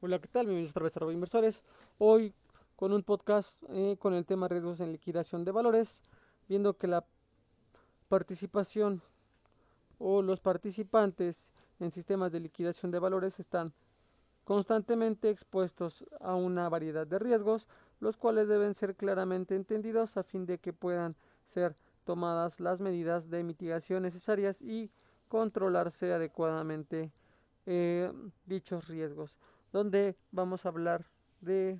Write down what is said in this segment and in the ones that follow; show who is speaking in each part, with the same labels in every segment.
Speaker 1: Hola, ¿qué tal? Bienvenidos otra vez a Robo Inversores. Hoy con un podcast eh, con el tema riesgos en liquidación de valores, viendo que la participación o los participantes en sistemas de liquidación de valores están constantemente expuestos a una variedad de riesgos, los cuales deben ser claramente entendidos a fin de que puedan ser tomadas las medidas de mitigación necesarias y controlarse adecuadamente eh, dichos riesgos donde vamos a hablar de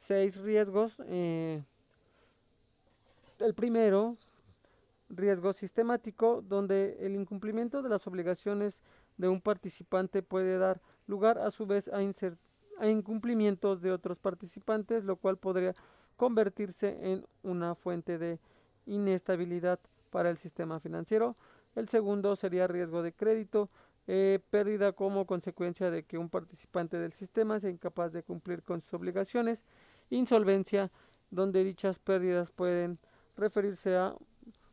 Speaker 1: seis riesgos. Eh, el primero, riesgo sistemático, donde el incumplimiento de las obligaciones de un participante puede dar lugar a su vez a, a incumplimientos de otros participantes, lo cual podría convertirse en una fuente de inestabilidad para el sistema financiero. El segundo sería riesgo de crédito, eh, pérdida como consecuencia de que un participante del sistema sea incapaz de cumplir con sus obligaciones, insolvencia, donde dichas pérdidas pueden referirse a,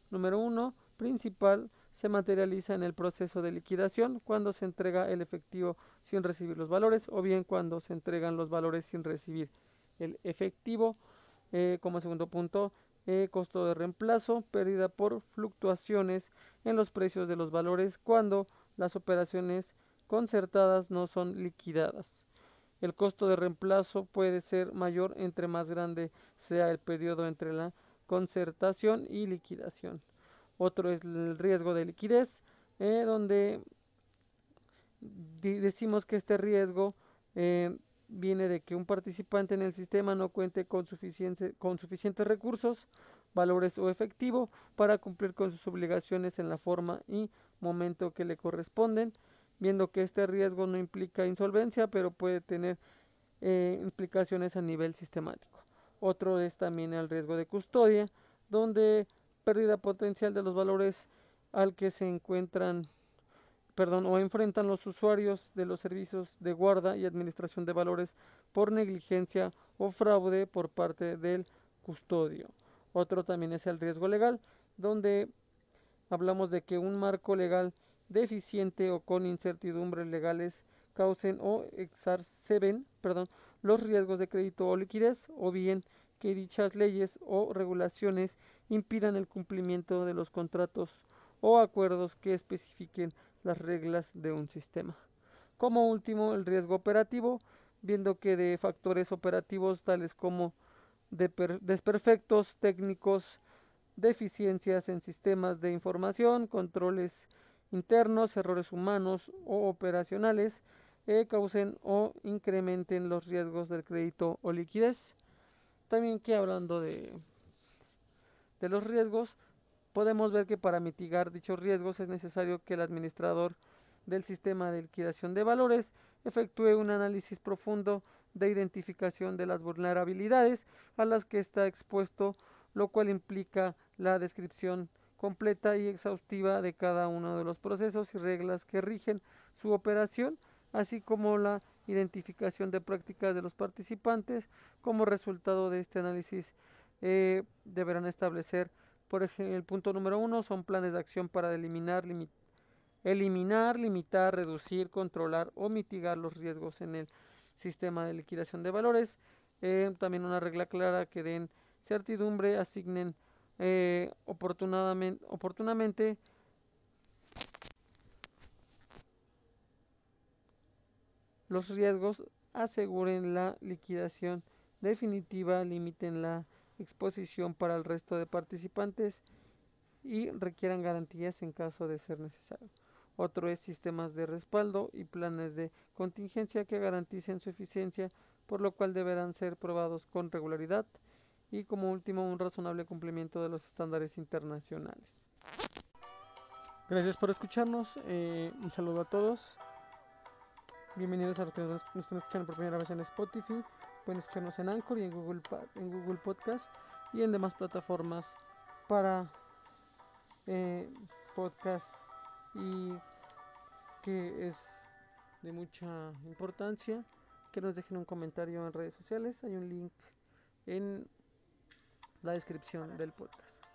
Speaker 1: número uno, principal, se materializa en el proceso de liquidación cuando se entrega el efectivo sin recibir los valores o bien cuando se entregan los valores sin recibir el efectivo. Eh, como segundo punto, eh, costo de reemplazo, pérdida por fluctuaciones en los precios de los valores cuando las operaciones concertadas no son liquidadas. El costo de reemplazo puede ser mayor entre más grande sea el periodo entre la concertación y liquidación. Otro es el riesgo de liquidez, eh, donde decimos que este riesgo eh, viene de que un participante en el sistema no cuente con, con suficientes recursos, valores o efectivo para cumplir con sus obligaciones en la forma y momento que le corresponden, viendo que este riesgo no implica insolvencia, pero puede tener eh, implicaciones a nivel sistemático. Otro es también el riesgo de custodia, donde pérdida potencial de los valores al que se encuentran perdón, o enfrentan los usuarios de los servicios de guarda y administración de valores por negligencia o fraude por parte del custodio. Otro también es el riesgo legal, donde hablamos de que un marco legal deficiente o con incertidumbres legales causen o exacerben los riesgos de crédito o liquidez, o bien que dichas leyes o regulaciones impidan el cumplimiento de los contratos o acuerdos que especifiquen las reglas de un sistema. Como último, el riesgo operativo, viendo que de factores operativos tales como desperfectos técnicos, deficiencias en sistemas de información, controles internos, errores humanos o operacionales, eh, causen o incrementen los riesgos del crédito o liquidez. También que hablando de, de los riesgos, podemos ver que para mitigar dichos riesgos es necesario que el administrador del sistema de liquidación de valores efectúe un análisis profundo de identificación de las vulnerabilidades a las que está expuesto, lo cual implica la descripción completa y exhaustiva de cada uno de los procesos y reglas que rigen su operación, así como la identificación de prácticas de los participantes. Como resultado de este análisis, eh, deberán establecer por ejemplo, el punto número uno son planes de acción para eliminar, eliminar, limitar, reducir, controlar o mitigar los riesgos en el sistema de liquidación de valores. Eh, también una regla clara que den certidumbre, asignen eh, oportunamente, oportunamente los riesgos, aseguren la liquidación definitiva, limiten la exposición para el resto de participantes y requieran garantías en caso de ser necesario. Otro es sistemas de respaldo y planes de contingencia que garanticen su eficiencia, por lo cual deberán ser probados con regularidad. Y como último, un razonable cumplimiento de los estándares internacionales. Gracias por escucharnos. Eh, un saludo a todos. Bienvenidos a los que nos están escuchando por primera vez en Spotify. Pueden escucharnos en Anchor y en Google, en Google Podcast y en demás plataformas para eh, podcast y que es de mucha importancia que nos dejen un comentario en redes sociales. Hay un link en la descripción del podcast.